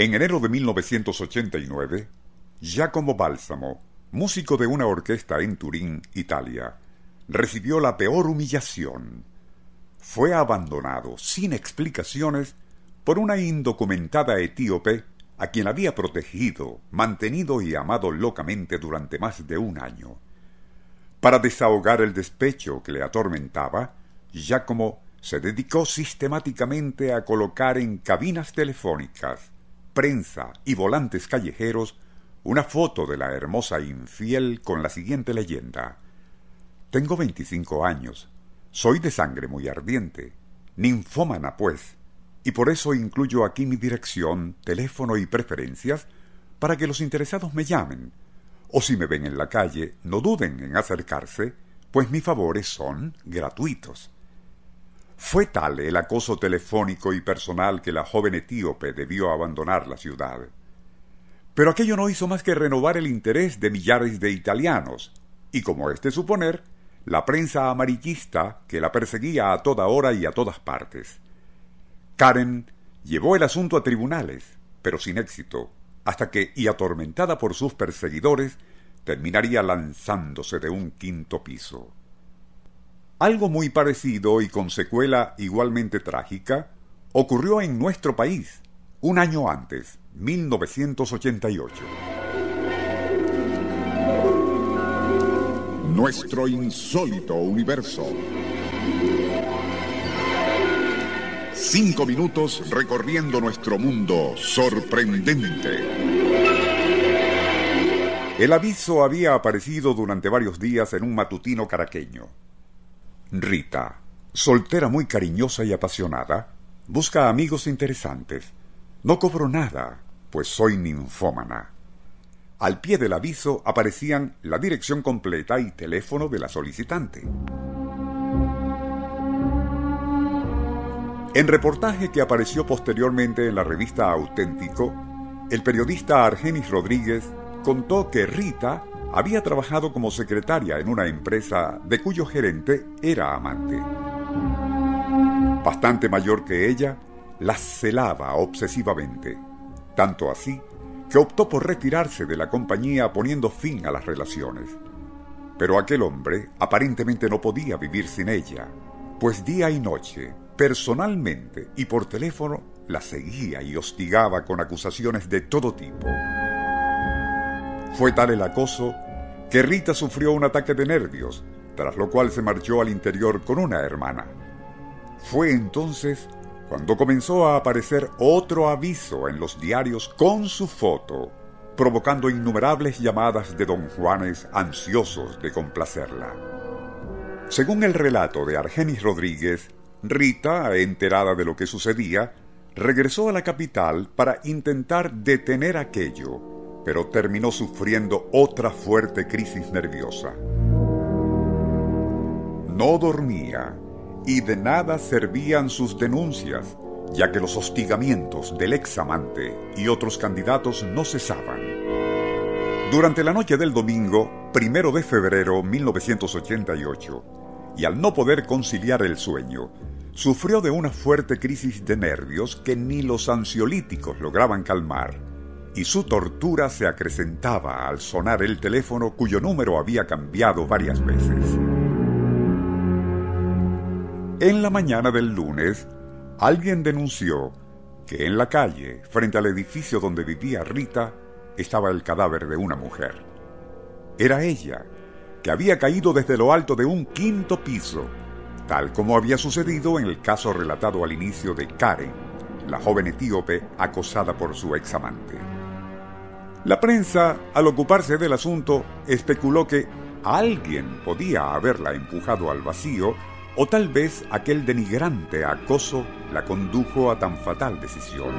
En enero de 1989, Giacomo Balsamo, músico de una orquesta en Turín, Italia, recibió la peor humillación. Fue abandonado sin explicaciones por una indocumentada etíope a quien había protegido, mantenido y amado locamente durante más de un año. Para desahogar el despecho que le atormentaba, Giacomo se dedicó sistemáticamente a colocar en cabinas telefónicas prensa y volantes callejeros una foto de la hermosa infiel con la siguiente leyenda. Tengo veinticinco años, soy de sangre muy ardiente, ninfómana pues, y por eso incluyo aquí mi dirección, teléfono y preferencias para que los interesados me llamen, o si me ven en la calle, no duden en acercarse, pues mis favores son gratuitos. Fue tal el acoso telefónico y personal que la joven etíope debió abandonar la ciudad. Pero aquello no hizo más que renovar el interés de millares de italianos, y como es de suponer, la prensa amarillista que la perseguía a toda hora y a todas partes. Karen llevó el asunto a tribunales, pero sin éxito, hasta que, y atormentada por sus perseguidores, terminaría lanzándose de un quinto piso. Algo muy parecido y con secuela igualmente trágica ocurrió en nuestro país un año antes, 1988. Nuestro insólito universo. Cinco minutos recorriendo nuestro mundo sorprendente. El aviso había aparecido durante varios días en un matutino caraqueño. Rita, soltera muy cariñosa y apasionada, busca amigos interesantes. No cobro nada, pues soy ninfómana. Al pie del aviso aparecían la dirección completa y teléfono de la solicitante. En reportaje que apareció posteriormente en la revista Auténtico, el periodista Argenis Rodríguez contó que Rita había trabajado como secretaria en una empresa de cuyo gerente era amante. Bastante mayor que ella, la celaba obsesivamente, tanto así que optó por retirarse de la compañía poniendo fin a las relaciones. Pero aquel hombre aparentemente no podía vivir sin ella, pues día y noche, personalmente y por teléfono, la seguía y hostigaba con acusaciones de todo tipo. Fue tal el acoso que Rita sufrió un ataque de nervios, tras lo cual se marchó al interior con una hermana. Fue entonces cuando comenzó a aparecer otro aviso en los diarios con su foto, provocando innumerables llamadas de don Juanes ansiosos de complacerla. Según el relato de Argenis Rodríguez, Rita, enterada de lo que sucedía, regresó a la capital para intentar detener aquello, pero terminó sufriendo otra fuerte crisis nerviosa. No dormía y de nada servían sus denuncias, ya que los hostigamientos del ex amante y otros candidatos no cesaban. Durante la noche del domingo, primero de febrero 1988, y al no poder conciliar el sueño, sufrió de una fuerte crisis de nervios que ni los ansiolíticos lograban calmar y su tortura se acrecentaba al sonar el teléfono cuyo número había cambiado varias veces. En la mañana del lunes, alguien denunció que en la calle, frente al edificio donde vivía Rita, estaba el cadáver de una mujer. Era ella, que había caído desde lo alto de un quinto piso, tal como había sucedido en el caso relatado al inicio de Karen, la joven etíope acosada por su examante. La prensa, al ocuparse del asunto, especuló que alguien podía haberla empujado al vacío o tal vez aquel denigrante acoso la condujo a tan fatal decisión.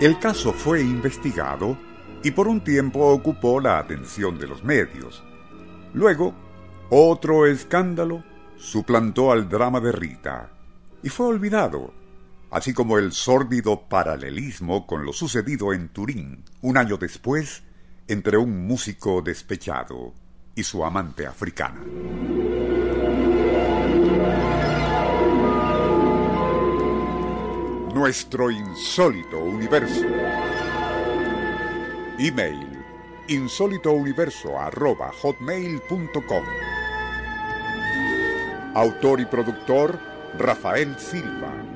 El caso fue investigado y por un tiempo ocupó la atención de los medios. Luego, otro escándalo suplantó al drama de Rita y fue olvidado, así como el sórdido paralelismo con lo sucedido en Turín un año después entre un músico despechado y su amante africana. Nuestro insólito universo. Email insólitouniverso.hotmail.com Autor y productor Rafael Silva.